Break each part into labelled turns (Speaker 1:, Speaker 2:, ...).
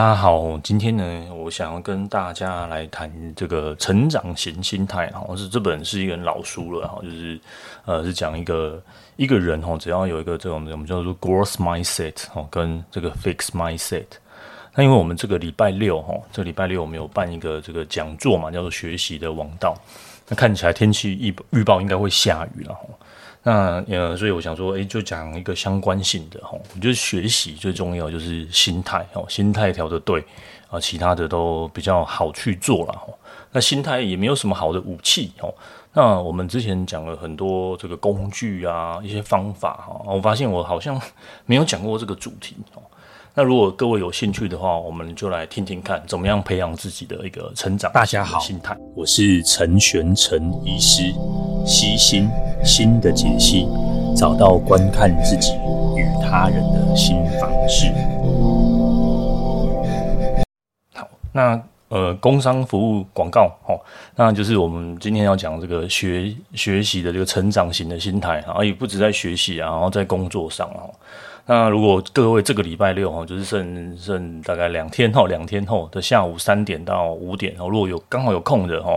Speaker 1: 大家好，今天呢，我想要跟大家来谈这个成长型心态。哈，是这本是一个老书了，哈，就是呃，是讲一个一个人哈，只要有一个这种我们叫做 growth mindset 哈，跟这个 fix mindset。那因为我们这个礼拜六哈，这礼拜六我们有办一个这个讲座嘛，叫做学习的王道。那看起来天气预预报应该会下雨了哈。那呃，所以我想说，诶，就讲一个相关性的哈。我觉得学习最重要就是心态哦，心态调的对啊，其他的都比较好去做了哈。那心态也没有什么好的武器哦。那我们之前讲了很多这个工具啊，一些方法哈，我发现我好像没有讲过这个主题哦。那如果各位有兴趣的话，我们就来听听看，怎么样培养自己的一个成长。
Speaker 2: 大家好，
Speaker 1: 心态，
Speaker 2: 我是陈玄成医师，析心新的解析，找到观看自己与他人的新方式。
Speaker 1: 好，那呃，工商服务广告，齁，那就是我们今天要讲这个学学习的这个成长型的心态啊，也不止在学习啊，然后在工作上啊。那如果各位这个礼拜六哈，就是剩剩大概两天后，两天后的下午三点到五点哦，如果有刚好有空的哈，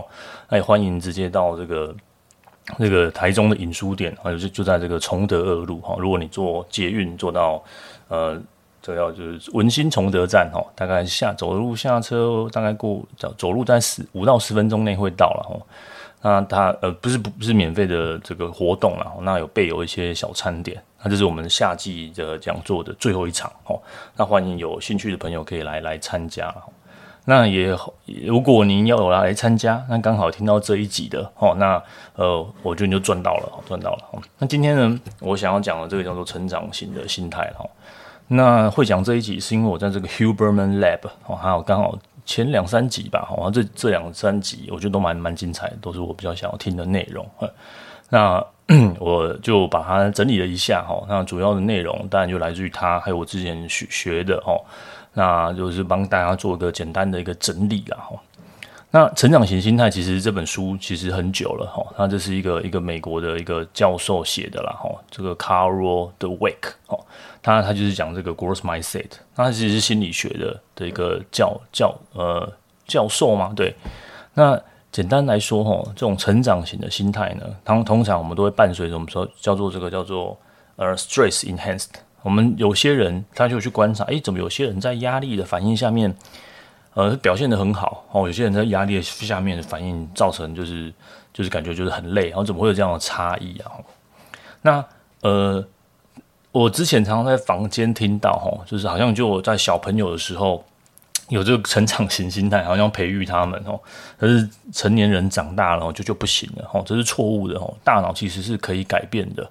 Speaker 1: 那也欢迎直接到这个那个台中的影书店啊，就就在这个崇德二路哈。如果你坐捷运坐到呃，这要就是文心崇德站哈，大概下走路下车大概过走走路在十五到十分钟内会到了哈。那它呃不是不不是免费的这个活动了，那有备有一些小餐点，那这是我们夏季的讲座的最后一场哦。那欢迎有兴趣的朋友可以来来参加。那也如果您要有来参加，那刚好听到这一集的哦，那呃我觉得你就赚到了，赚到了。那今天呢，我想要讲的这个叫做成长型的心态哈。那会讲这一集是因为我在这个 Huberman Lab 哦，还有刚好。前两三集吧，好，这这两三集我觉得都蛮蛮精彩，都是我比较想要听的内容。那 我就把它整理了一下，哈，那主要的内容当然就来自于他，还有我之前学学的，哈，那就是帮大家做一个简单的一个整理了，哈。那成长型心态其实这本书其实很久了，哈，那这是一个一个美国的一个教授写的啦，哈，这个 Carol Dweck，哈。他他就是讲这个 growth mindset，那他其实是心理学的的一个教教呃教授嘛，对。那简单来说哈，这种成长型的心态呢，通通常我们都会伴随着我们说叫做这个叫做呃 stress enhanced。我们有些人他就去观察，诶，怎么有些人在压力的反应下面，呃，表现得很好哦，有些人在压力的下面的反应造成就是就是感觉就是很累，然后怎么会有这样的差异啊？那呃。我之前常常在房间听到，哈，就是好像就在小朋友的时候有这个成长型心态，好像培育他们，哦，可是成年人长大了就就不行了，哦，这是错误的，哦，大脑其实是可以改变的，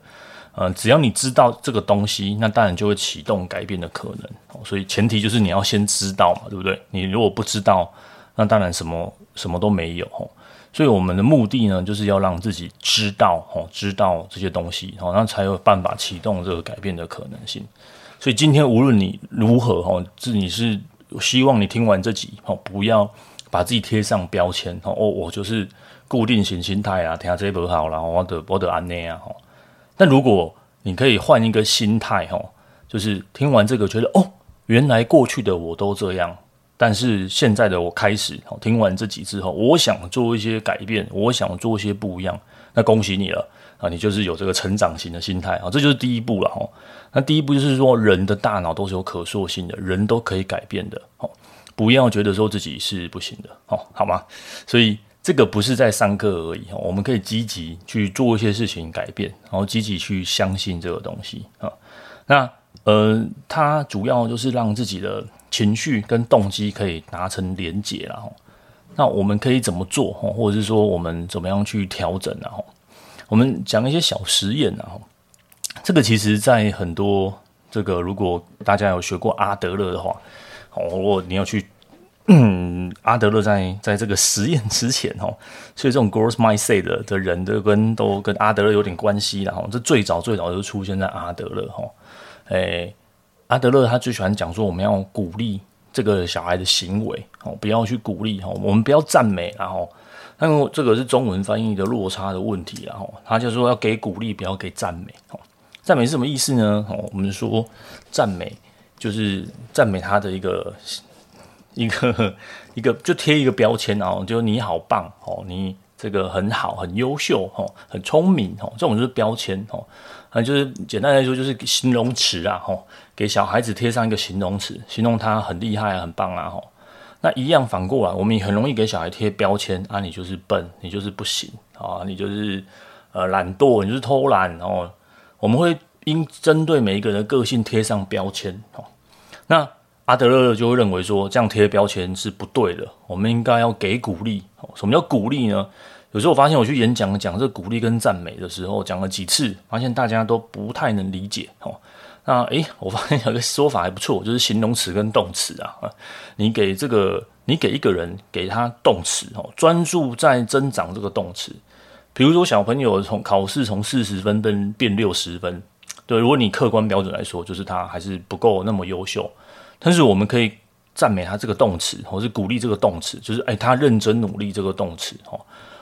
Speaker 1: 呃，只要你知道这个东西，那当然就会启动改变的可能，所以前提就是你要先知道嘛，对不对？你如果不知道，那当然什么什么都没有，所以我们的目的呢，就是要让自己知道，哦，知道这些东西，哦，那才有办法启动这个改变的可能性。所以今天无论你如何，哦，是你是希望你听完这集，哦，不要把自己贴上标签，哦，我就是固定型心态啊，听这不好啦，我得我得安内啊，哦。但如果你可以换一个心态，哦，就是听完这个觉得，哦，原来过去的我都这样。但是现在的我开始，听完这集之后，我想做一些改变，我想做一些不一样。那恭喜你了啊，你就是有这个成长型的心态啊，这就是第一步了哈。那第一步就是说，人的大脑都是有可塑性的，人都可以改变的，不要觉得说自己是不行的，好吗？所以这个不是在上课而已，我们可以积极去做一些事情改变，然后积极去相信这个东西啊。那呃，它主要就是让自己的。情绪跟动机可以达成连结，然后那我们可以怎么做？或者是说我们怎么样去调整？然后我们讲一些小实验，然后这个其实在很多这个，如果大家有学过阿德勒的话，哦，如果你要去，嗯，阿德勒在在这个实验之前，哦，所以这种 gross mindset 的的人都跟都跟阿德勒有点关系，然后这最早最早就出现在阿德勒，哈，诶。阿德勒他最喜欢讲说，我们要鼓励这个小孩的行为哦，不要去鼓励哈，我们不要赞美，然后，但这个是中文翻译的落差的问题，然后他就说要给鼓励，不要给赞美。赞美是什么意思呢？我们说赞美就是赞美他的一个一个 一个就贴一个标签哦，就你好棒哦，你这个很好，很优秀哦，很聪明哦，这种就是标签哦，啊，就是简单来说就是形容词啊，吼，给小孩子贴上一个形容词，形容他很厉害，很棒啊，吼。那一样反过来，我们也很容易给小孩贴标签啊，你就是笨，你就是不行啊，你就是呃懒惰，你就是偷懒哦。我们会因针对每一个人的个性贴上标签哦。那阿德勒就会认为说，这样贴标签是不对的。我们应该要给鼓励。什么叫鼓励呢？有时候我发现我去演讲讲这鼓励跟赞美的时候，讲了几次，发现大家都不太能理解。哦，那诶，我发现有个说法还不错，就是形容词跟动词啊。你给这个，你给一个人给他动词哦，专注在增长这个动词。比如说小朋友从考试从四十分变变六十分，对，如果你客观标准来说，就是他还是不够那么优秀。但是我们可以赞美他这个动词，或是鼓励这个动词，就是哎，他认真努力这个动词哦。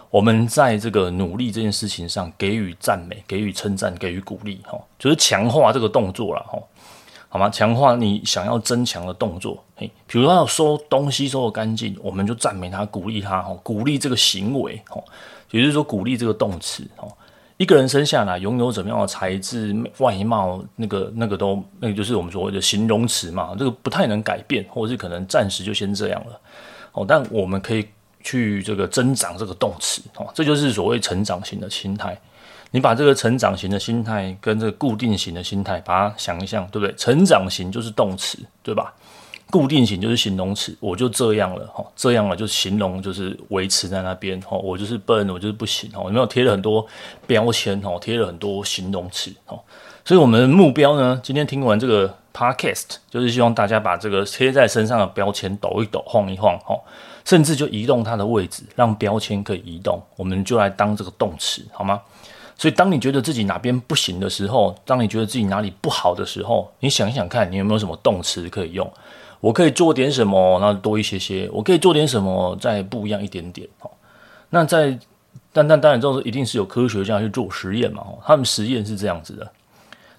Speaker 1: 我们在这个努力这件事情上给予赞美，给予称赞，给予鼓励哈，就是强化这个动作了哈，好吗？强化你想要增强的动作，嘿，比如说要收东西收得干净，我们就赞美他，鼓励他哈，鼓励这个行为哈，也就是说鼓励这个动词哈。一个人生下来拥有怎么样的才智、外貌，那个、那个都，那个就是我们所谓的形容词嘛。这个不太能改变，或者是可能暂时就先这样了。哦，但我们可以去这个增长这个动词哦，这就是所谓成长型的心态。你把这个成长型的心态跟这个固定型的心态，把它想一想，对不对？成长型就是动词，对吧？固定型就是形容词，我就这样了哈，这样了就形容就是维持在那边哈，我就是笨，我就是不行哈，有没有贴了很多标签哈，贴了很多形容词哈，所以我们的目标呢，今天听完这个 podcast，就是希望大家把这个贴在身上的标签抖一抖、晃一晃哈，甚至就移动它的位置，让标签可以移动，我们就来当这个动词好吗？所以当你觉得自己哪边不行的时候，当你觉得自己哪里不好的时候，你想一想看，你有没有什么动词可以用？我可以做点什么，那多一些些。我可以做点什么，再不一样一点点。哦，那在但但当然，这种一定是有科学家去做实验嘛。哦，他们实验是这样子的，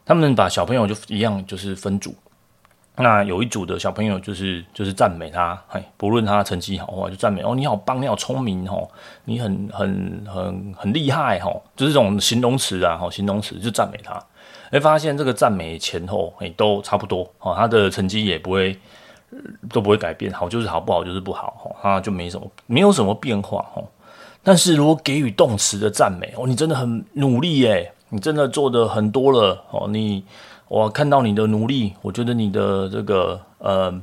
Speaker 1: 他们把小朋友就一样，就是分组。那有一组的小朋友就是就是赞美他，嘿，不论他成绩好坏，就赞美哦，你好棒，你好聪明哦，你很很很很厉害哦，就是这种形容词啊，形容词就赞美他。哎，发现这个赞美前后哎都差不多哦，他的成绩也不会。都不会改变，好就是好，不好就是不好，哈，就没什么，没有什么变化，哈。但是如果给予动词的赞美，哦，你真的很努力耶，你真的做的很多了，哦，你我看到你的努力，我觉得你的这个呃，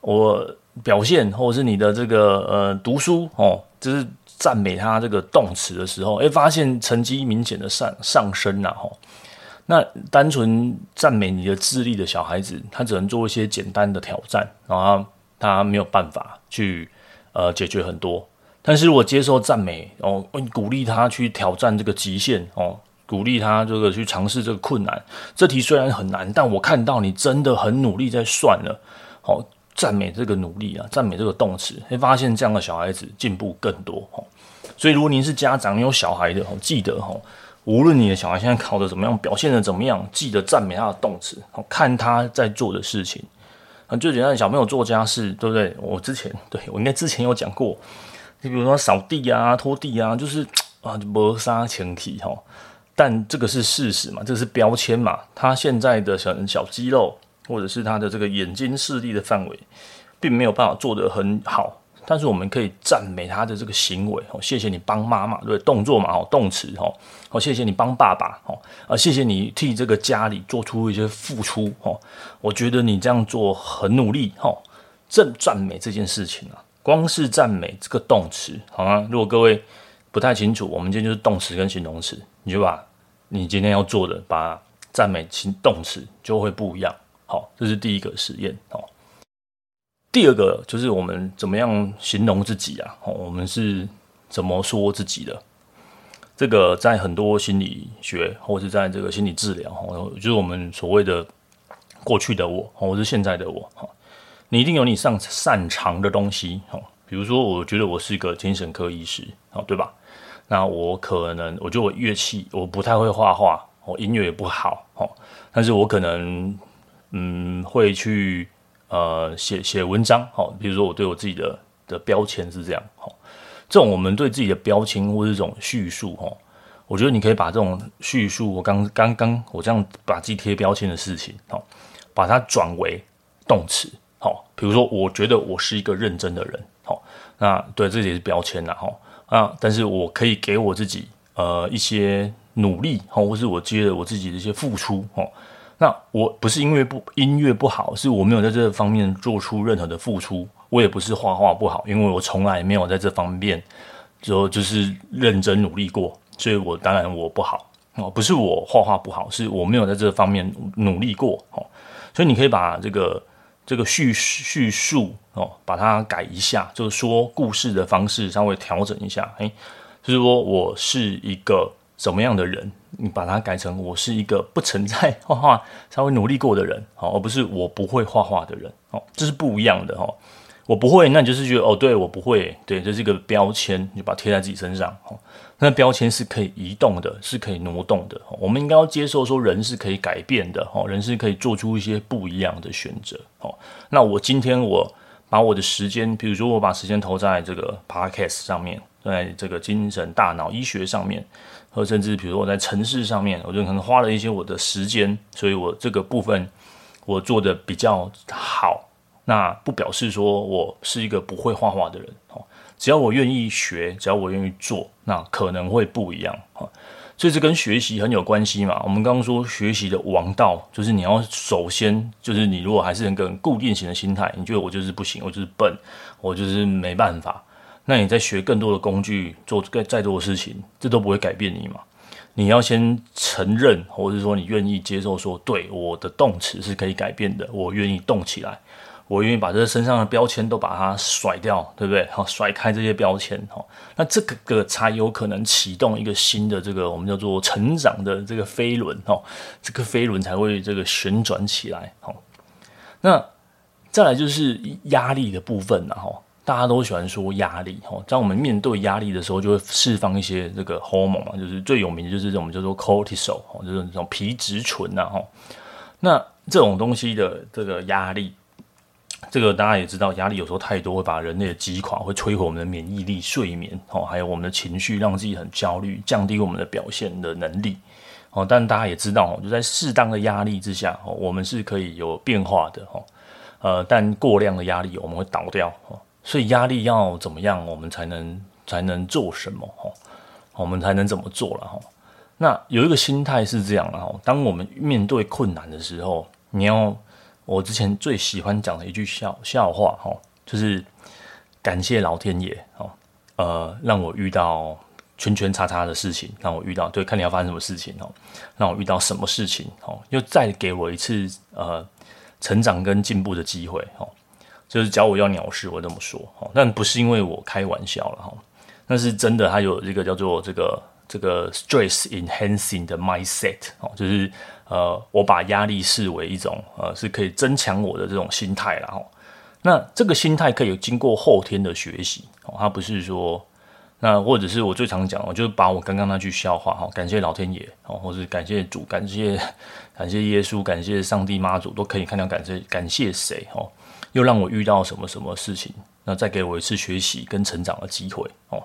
Speaker 1: 我表现或者是你的这个呃读书，哦，就是赞美他这个动词的时候，诶，发现成绩明显的上上升了，哈。那单纯赞美你的智力的小孩子，他只能做一些简单的挑战，然后他没有办法去呃解决很多。但是我接受赞美哦，鼓励他去挑战这个极限哦，鼓励他这个去尝试这个困难。这题虽然很难，但我看到你真的很努力在算了。哦，赞美这个努力啊，赞美这个动词，会发现这样的小孩子进步更多。哦，所以如果您是家长，你有小孩的哦，记得哦。无论你的小孩现在考得怎么样，表现得怎么样，记得赞美他的动词，看他在做的事情。啊，最简单的小朋友做家事，对不对？我之前对我应该之前有讲过，你比如说扫地啊、拖地啊，就是啊，磨砂前提哈。但这个是事实嘛，这个是标签嘛。他现在的小小肌肉，或者是他的这个眼睛视力的范围，并没有办法做得很好。但是我们可以赞美他的这个行为哦，谢谢你帮妈妈，对，动作嘛哦，动词哦，好，谢谢你帮爸爸哦，啊，谢谢你替这个家里做出一些付出哦，我觉得你这样做很努力哦，正赞美这件事情啊，光是赞美这个动词好吗？如果各位不太清楚，我们今天就是动词跟形容词，你就把你今天要做的，把赞美情动词就会不一样。好，这是第一个实验哦。第二个就是我们怎么样形容自己啊？哦我们是怎么说自己的？这个在很多心理学或是在这个心理治疗哦，就是我们所谓的过去的我，或是现在的我。你一定有你擅擅长的东西哦，比如说，我觉得我是一个精神科医师哦，对吧？那我可能，我觉得我乐器我不太会画画，我音乐也不好哦，但是我可能，嗯，会去。呃写写文章，好，比如说我对我自己的的标签是这样，好，这种我们对自己的标签或者这种叙述，哈，我觉得你可以把这种叙述，我刚刚刚我这样把自己贴标签的事情，好，把它转为动词，好，比如说我觉得我是一个认真的人，好，那对这也是标签啦，哈，啊，但是我可以给我自己呃一些努力，哈，或是我接了我自己的一些付出，哈。那我不是音乐不音乐不好，是我没有在这方面做出任何的付出。我也不是画画不好，因为我从来没有在这方面就就是认真努力过，所以我当然我不好哦，不是我画画不好，是我没有在这方面努力过哦。所以你可以把这个这个叙叙述哦，把它改一下，就是说故事的方式稍微调整一下，诶，就是说我是一个。什么样的人，你把它改成我是一个不曾在 画画稍微努力过的人，好，而不是我不会画画的人，哦，这是不一样的哈。我不会，那你就是觉得哦，对我不会，对，这是一个标签，你把它贴在自己身上，哦，那标签是可以移动的，是可以挪动的。我们应该要接受说人是可以改变的，哦，人是可以做出一些不一样的选择，哦。那我今天我把我的时间，比如说我把时间投在这个 podcast 上面，在这个精神大脑医学上面。或甚至比如我在城市上面，我就可能花了一些我的时间，所以我这个部分我做的比较好。那不表示说我是一个不会画画的人哦。只要我愿意学，只要我愿意做，那可能会不一样哈。所以这跟学习很有关系嘛。我们刚刚说学习的王道，就是你要首先就是你如果还是一个固定型的心态，你觉得我就是不行，我就是笨，我就是没办法。那你在学更多的工具，做更再多的事情，这都不会改变你嘛？你要先承认，或者说你愿意接受说，对我的动词是可以改变的，我愿意动起来，我愿意把这身上的标签都把它甩掉，对不对？好，甩开这些标签，哈，那这个个才有可能启动一个新的这个我们叫做成长的这个飞轮，哈，这个飞轮才会这个旋转起来，好。那再来就是压力的部分，然后。大家都喜欢说压力，吼，在我们面对压力的时候，就会释放一些这个荷尔蒙嘛，就是最有名的就是这种叫做 cortisol，就是这种皮质醇呐，哈。那这种东西的这个压力，这个大家也知道，压力有时候太多会把人类的击垮，会摧毁我们的免疫力、睡眠，哦，还有我们的情绪，让自己很焦虑，降低我们的表现的能力，哦。但大家也知道，就在适当的压力之下，我们是可以有变化的，吼。呃，但过量的压力，我们会倒掉，所以压力要怎么样，我们才能才能做什么？哈，我们才能怎么做了？哈，那有一个心态是这样的哈，当我们面对困难的时候，你要我之前最喜欢讲的一句笑笑话哈，就是感谢老天爷哦，呃，让我遇到圈圈叉叉的事情，让我遇到对，看你要发生什么事情哦，让我遇到什么事情哦，又再给我一次呃成长跟进步的机会哦。就是教我要鸟事，我这么说，但不是因为我开玩笑了哈，那是真的，它有一个叫做这个这个 stress enhancing 的 mindset 哦，就是呃，我把压力视为一种呃，是可以增强我的这种心态了哈。那这个心态可以经过后天的学习哦，它不是说那或者是我最常讲，我就把我刚刚那句笑话哈，感谢老天爷哦，或是感谢主，感谢感谢耶稣，感谢上帝妈祖，都可以看到感谢感谢谁哦。又让我遇到什么什么事情，那再给我一次学习跟成长的机会哦。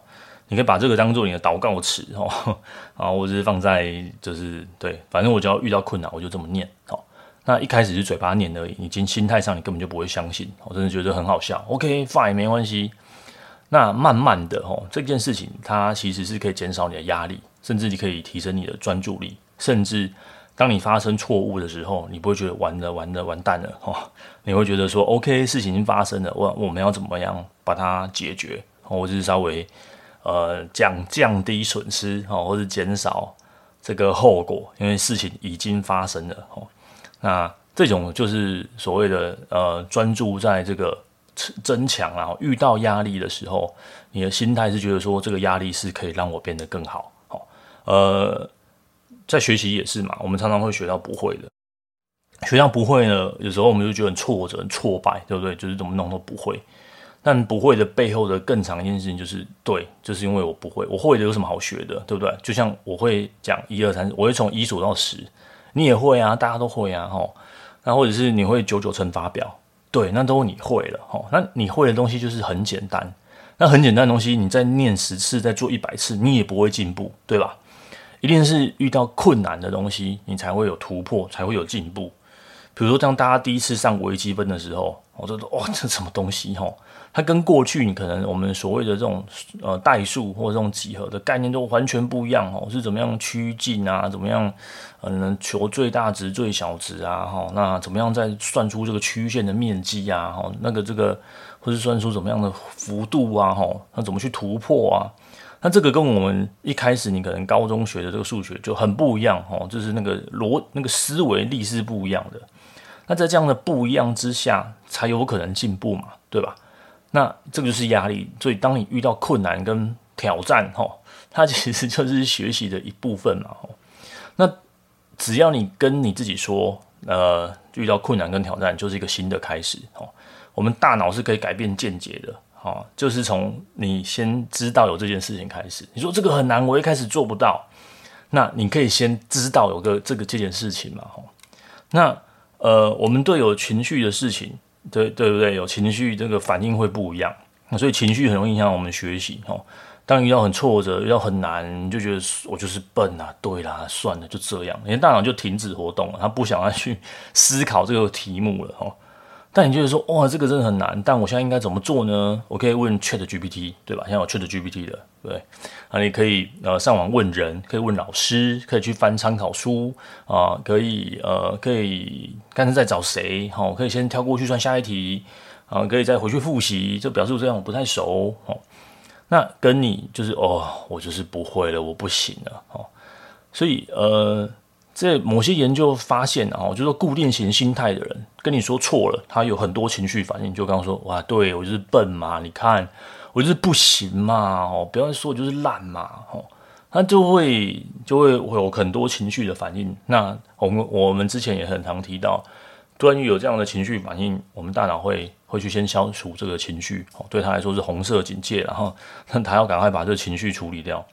Speaker 1: 你可以把这个当做你的祷告词哦，啊，我只是放在就是对，反正我只要遇到困难，我就这么念哦。那一开始是嘴巴念而已，你今心态上你根本就不会相信，我真的觉得很好笑。OK，fine，没关系。那慢慢的哦，这件事情它其实是可以减少你的压力，甚至你可以提升你的专注力，甚至。当你发生错误的时候，你不会觉得完了完了完蛋了哦，你会觉得说 OK，事情已经发生了，我我们要怎么样把它解决，或者是稍微呃降降低损失哦，或者减少这个后果，因为事情已经发生了哦。那这种就是所谓的呃专注在这个增强，啊遇到压力的时候，你的心态是觉得说这个压力是可以让我变得更好哦，呃。在学习也是嘛，我们常常会学到不会的，学校不会呢，有时候我们就觉得很挫折、很挫败，对不对？就是怎么弄都不会。但不会的背后的更长一件事情就是，对，就是因为我不会，我会的有什么好学的，对不对？就像我会讲一二三，我会从一数到十，你也会啊，大家都会啊，吼。那或者是你会九九乘法表，对，那都你会了吼。那你会的东西就是很简单，那很简单的东西，你再念十次，再做一百次，你也不会进步，对吧？一定是遇到困难的东西，你才会有突破，才会有进步。比如说，当大家第一次上微积分的时候，我就说：“哇，这什么东西？哈，它跟过去你可能我们所谓的这种呃代数或者这种几何的概念都完全不一样哦，是怎么样趋近啊？怎么样嗯求最大值、最小值啊？哈，那怎么样再算出这个曲线的面积啊？哈，那个这个或是算出怎么样的幅度啊？哈，那怎么去突破啊？那这个跟我们一开始你可能高中学的这个数学就很不一样哦，就是那个逻那个思维力是不一样的。那在这样的不一样之下，才有可能进步嘛，对吧？那这个就是压力。所以当你遇到困难跟挑战，哈，它其实就是学习的一部分嘛。那只要你跟你自己说，呃，遇到困难跟挑战就是一个新的开始。哈，我们大脑是可以改变见解的。哈，就是从你先知道有这件事情开始。你说这个很难，我一开始做不到。那你可以先知道有个这个这件事情嘛。哈，那。呃，我们对有情绪的事情，对对不对？有情绪，这个反应会不一样。所以情绪很容易影响我们学习哦。当遇到很挫折、遇到很难，就觉得我就是笨啊，对啦，算了，就这样，你的大脑就停止活动了，他不想要去思考这个题目了哦。但你就是说，哇，这个真的很难，但我现在应该怎么做呢？我可以问 Chat GPT，对吧？现在有 Chat GPT 的，对，啊，你可以呃上网问人，可以问老师，可以去翻参考书啊，可以呃可以看是在找谁，好，可以先跳过去算下一题，啊，可以再回去复习，就表示这样我不太熟，哦，那跟你就是哦，我就是不会了，我不行了，哦，所以呃。这某些研究发现啊，就是说固定型心态的人跟你说错了，他有很多情绪反应。就刚刚说，哇，对我就是笨嘛，你看我就是不行嘛，哦，不要说就是烂嘛，哦，他就会就会有很多情绪的反应。那我们我们之前也很常提到，关于有这样的情绪反应，我们大脑会会去先消除这个情绪，哦，对他来说是红色警戒，然后他要赶快把这个情绪处理掉，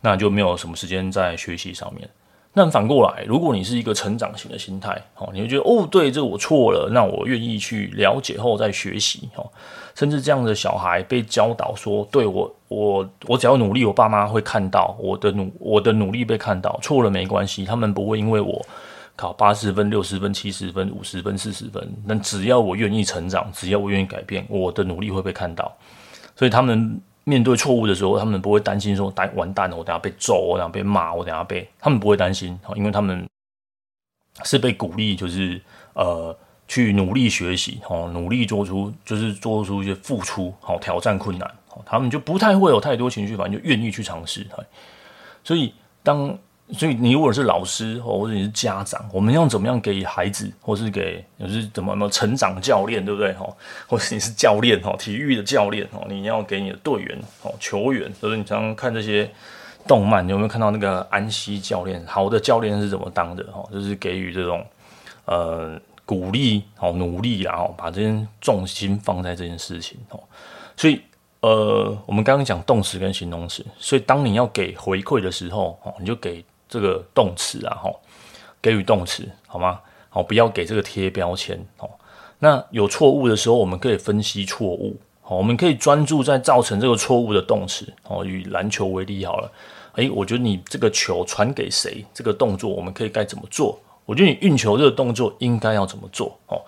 Speaker 1: 那就没有什么时间在学习上面。那反过来，如果你是一个成长型的心态，哦，你会觉得哦，对，这我错了，那我愿意去了解后再学习，哦，甚至这样的小孩被教导说，对我，我，我只要努力，我爸妈会看到我的努，我的努力被看到，错了没关系，他们不会因为我考八十分、六十分、七十分、五十分、四十分，但只要我愿意成长，只要我愿意改变，我的努力会被看到，所以他们。面对错误的时候，他们不会担心说“完完蛋了，我等下被揍，我等下被骂，我等下被……”他们不会担心，因为他们是被鼓励，就是呃，去努力学习，哦，努力做出，就是做出一些付出，好，挑战困难，他们就不太会有太多情绪反应，就愿意去尝试，所以当。所以你如果是老师哦或者你是家长，我们要怎么样给孩子，或是给就是怎么怎么成长教练，对不对？哈，或是你是教练哈，体育的教练哦，你要给你的队员哦，球员，就是你常常看这些动漫，你有没有看到那个安西教练？好的教练是怎么当的？哈，就是给予这种呃鼓励，好努力，然后把这件重心放在这件事情哦。所以。呃，我们刚刚讲动词跟形容词，所以当你要给回馈的时候，哦，你就给这个动词啊，吼，给予动词，好吗？好，不要给这个贴标签，哦。那有错误的时候，我们可以分析错误，好，我们可以专注在造成这个错误的动词，哦，以篮球为例好了，诶，我觉得你这个球传给谁，这个动作我们可以该怎么做？我觉得你运球这个动作应该要怎么做？哦。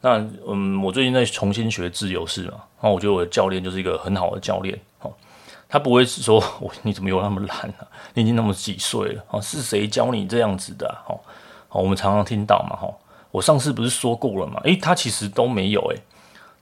Speaker 1: 那嗯，我最近在重新学自由式嘛，那我觉得我的教练就是一个很好的教练，哦，他不会是说我 你怎么有那么懒啊？你已经那么几岁了，哦，是谁教你这样子的？哦，我们常常听到嘛，哈，我上次不是说过了嘛？诶，他其实都没有，诶，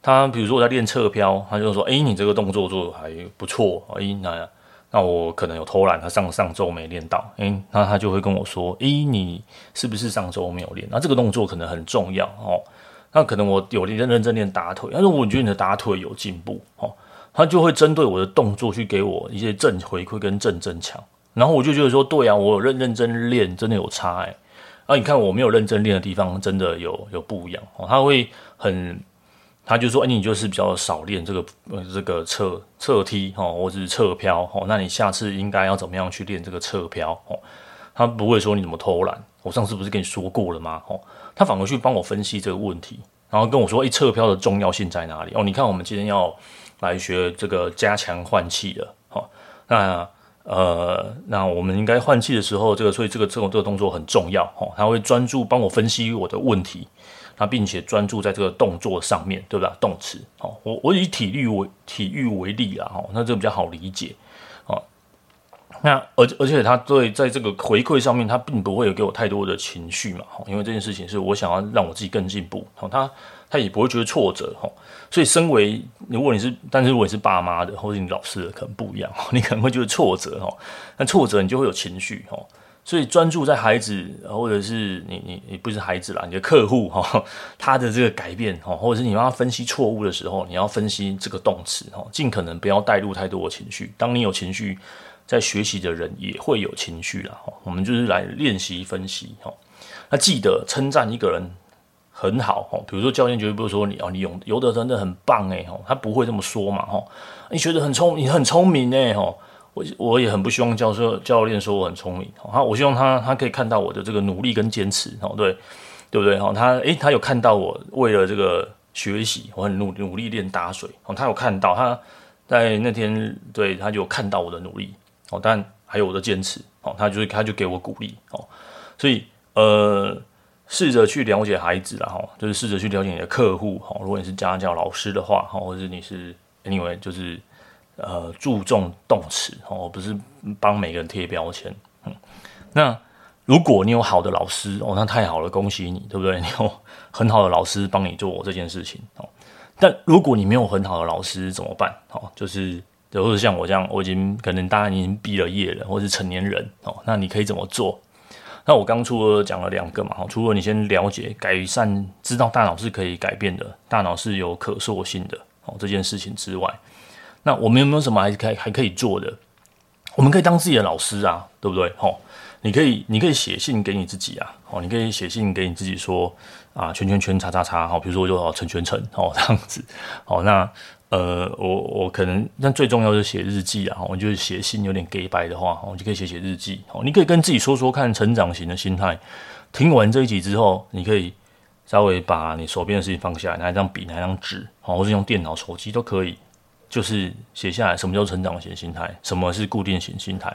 Speaker 1: 他比如说我在练侧飘，他就说，诶，你这个动作做得还不错，诶，那那我可能有偷懒，他上上周没练到，诶，那他就会跟我说，诶，你是不是上周没有练？那这个动作可能很重要，哦。那可能我有认认真练打腿，但是我觉得你的打腿有进步，哦，他就会针对我的动作去给我一些正回馈跟正增强，然后我就觉得说，对啊，我有认认真练，真的有差哎，啊，你看我没有认真练的地方，真的有有不一样哦，他会很，他就说，哎，你就是比较少练这个这个侧侧踢哦，或者是侧飘哦，那你下次应该要怎么样去练这个侧飘哦？他不会说你怎么偷懒，我上次不是跟你说过了吗？哦。他反而去帮我分析这个问题，然后跟我说，一侧漂的重要性在哪里？哦，你看我们今天要来学这个加强换气的，好、哦，那呃，那我们应该换气的时候，这个所以这个这种这个动作很重要，哦，他会专注帮我分析我的问题。他并且专注在这个动作上面，对吧？动词，哦，我我以体育为体育为例啊，哦，那这比较好理解，哦，那而而且他对在这个回馈上面，他并不会有给我太多的情绪嘛，哦，因为这件事情是我想要让我自己更进步，好，他他也不会觉得挫折，哈，所以身为如果你是，但是如果你是爸妈的或者你老师的，可能不一样，你可能会觉得挫折，哈，那挫折你就会有情绪，哈。所以专注在孩子，或者是你你你不是孩子啦，你的客户哈，他的这个改变哈，或者是你帮他分析错误的时候，你要分析这个动词哈，尽可能不要带入太多的情绪。当你有情绪，在学习的人也会有情绪啦。我们就是来练习分析哈。那记得称赞一个人很好哦，比如说教练绝对不会说你哦，你游游得真的很棒哎哈，他不会这么说嘛哈。你学得很聪，你很聪明哎哈。我我也很不希望教授教练说我很聪明，哈，我希望他他可以看到我的这个努力跟坚持，哦，对，对不对？哈，他诶，他有看到我为了这个学习，我很努努力练打水，哦，他有看到他在那天对他就有看到我的努力，哦，但还有我的坚持，哦，他就是他就给我鼓励，哦，所以呃，试着去了解孩子啦，哈，就是试着去了解你的客户，哈，如果你是家教老师的话，哈，或者你是 anyway 就是。呃，注重动词哦，不是帮每个人贴标签。嗯，那如果你有好的老师哦，那太好了，恭喜你，对不对？你有很好的老师帮你做这件事情哦。但如果你没有很好的老师怎么办？哦，就是，或者像我这样，我已经可能大家已经毕了业了，或是成年人哦，那你可以怎么做？那我刚除了讲了两个嘛，除了你先了解改善，知道大脑是可以改变的，大脑是有可塑性的哦，这件事情之外。那我们有没有什么还可以还可以做的？我们可以当自己的老师啊，对不对？哦，你可以你可以写信给你自己啊，哦，你可以写信给你自己说啊，圈圈圈叉叉叉，好，比如说我就陈全成，哦，这样子，好，那呃，我我可能那最重要是写日记啊，我就是写信有点假掰的话，我就可以写写日记，哦，你可以跟自己说说看成长型的心态。听完这一集之后，你可以稍微把你手边的事情放下，拿一张笔，拿一张纸，好，或是用电脑、手机都可以。就是写下来，什么叫成长型心态？什么是固定型心态？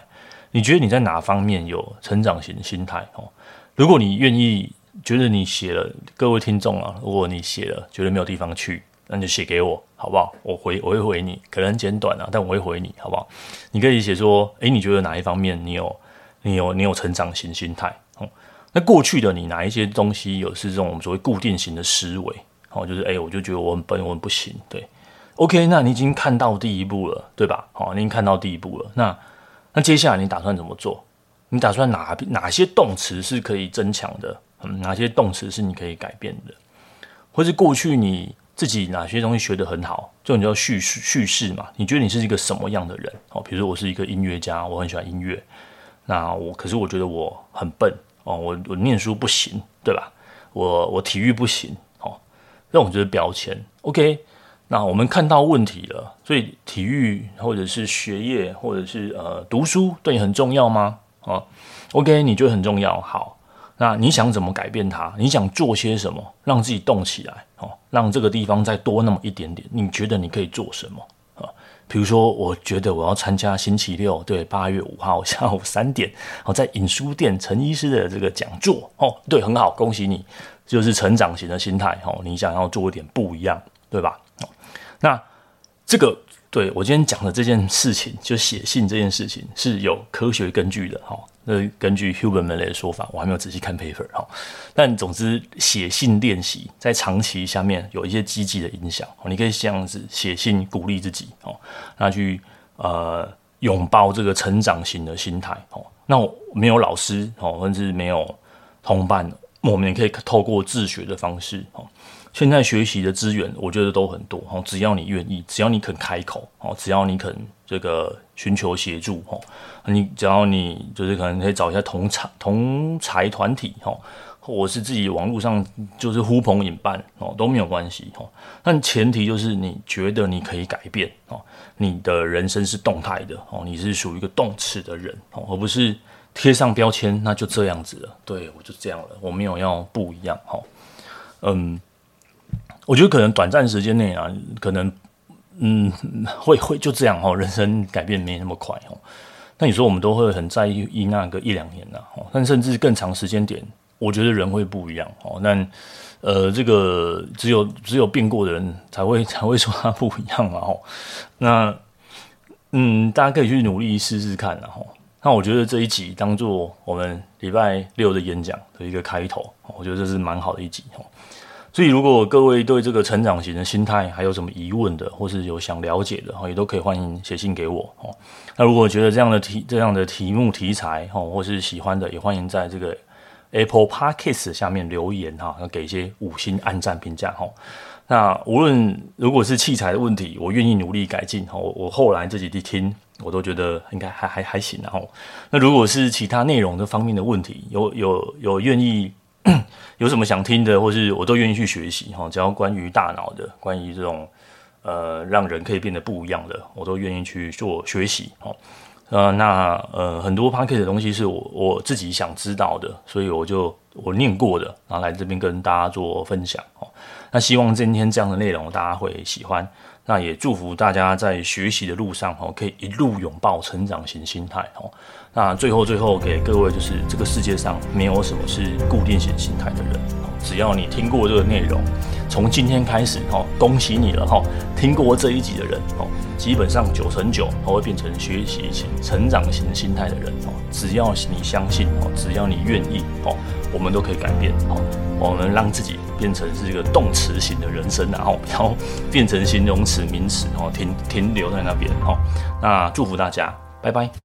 Speaker 1: 你觉得你在哪方面有成长型心态？哦，如果你愿意，觉得你写了，各位听众啊，如果你写了，觉得没有地方去，那你就写给我，好不好？我回，我会回你，可能简短啊，但我会回你，好不好？你可以写说，诶，你觉得哪一方面你有，你有，你有成长型心态？哦，那过去的你哪一些东西有是这种我们所谓固定型的思维？哦，就是诶，我就觉得我很笨，我很不行，对。OK，那你已经看到第一步了，对吧？好，你已经看到第一步了。那那接下来你打算怎么做？你打算哪哪些动词是可以增强的？嗯，哪些动词是你可以改变的？或是过去你自己哪些东西学得很好？就你叫叙事叙事嘛？你觉得你是一个什么样的人？哦，比如说我是一个音乐家，我很喜欢音乐。那我可是我觉得我很笨哦，我我念书不行，对吧？我我体育不行，哦，这种就是标签。OK。那我们看到问题了，所以体育或者是学业或者是呃读书对你很重要吗？啊，OK，你觉得很重要。好，那你想怎么改变它？你想做些什么让自己动起来？哦，让这个地方再多那么一点点。你觉得你可以做什么啊？比如说，我觉得我要参加星期六对八月五号 下午三点哦，在影书店陈医师的这个讲座哦，对，很好，恭喜你，就是成长型的心态哦，你想要做一点不一样，对吧？那这个对我今天讲的这件事情，就写信这件事情是有科学根据的哈。那根据 Huberman 的说法，我还没有仔细看 paper 哈。但总之，写信练习在长期下面有一些积极的影响。你可以这样子写信鼓励自己哦，那去呃拥抱这个成长型的心态哦。那我没有老师哦，甚至没有同伴，我们也可以透过自学的方式哦。现在学习的资源，我觉得都很多哦。只要你愿意，只要你肯开口哦，只要你肯这个寻求协助哦，你只要你就是可能可以找一下同侪同侪团体哦，或是自己网络上就是呼朋引伴哦，都没有关系哦。但前提就是你觉得你可以改变哦，你的人生是动态的哦，你是属于一个动词的人哦，而不是贴上标签，那就这样子了。对，我就这样了，我没有要不一样哦，嗯。我觉得可能短暂时间内啊，可能嗯会会就这样哦，人生改变没那么快哦。那你说我们都会很在意那个一两年呐，哦，但甚至更长时间点，我觉得人会不一样哦。那呃，这个只有只有变过的人才会 才会说他不一样嘛哦。那嗯，大家可以去努力试试看然后。那我觉得这一集当做我们礼拜六的演讲的一个开头，我觉得这是蛮好的一集哦。所以，如果各位对这个成长型的心态还有什么疑问的，或是有想了解的哈，也都可以欢迎写信给我哦。那如果觉得这样的题、这样的题目题材哈，或是喜欢的，也欢迎在这个 Apple Podcast 下面留言哈，给一些五星按赞评价哈。那无论如果是器材的问题，我愿意努力改进哈。我后来自己去听，我都觉得应该还还还行哈。那如果是其他内容的方面的问题，有有有愿意。有什么想听的，或是我都愿意去学习哈。只要关于大脑的，关于这种呃让人可以变得不一样的，我都愿意去做学习哈。呃，那呃很多 p a c k e 的东西是我我自己想知道的，所以我就我念过的，然后来这边跟大家做分享哦。那希望今天这样的内容大家会喜欢。那也祝福大家在学习的路上哦，可以一路拥抱成长型心态哦。那最后最后给各位就是，这个世界上没有什么是固定型心态的人，只要你听过这个内容，从今天开始哈，恭喜你了哈！听过这一集的人哦，基本上九成九他会变成学习型、成长型心态的人哦。只要你相信哦，只要你愿意哦，我们都可以改变哦。我们让自己变成是一个动词型的人生，然后然后变成形容词、名词然后，停停留在那边哦。那祝福大家，拜拜。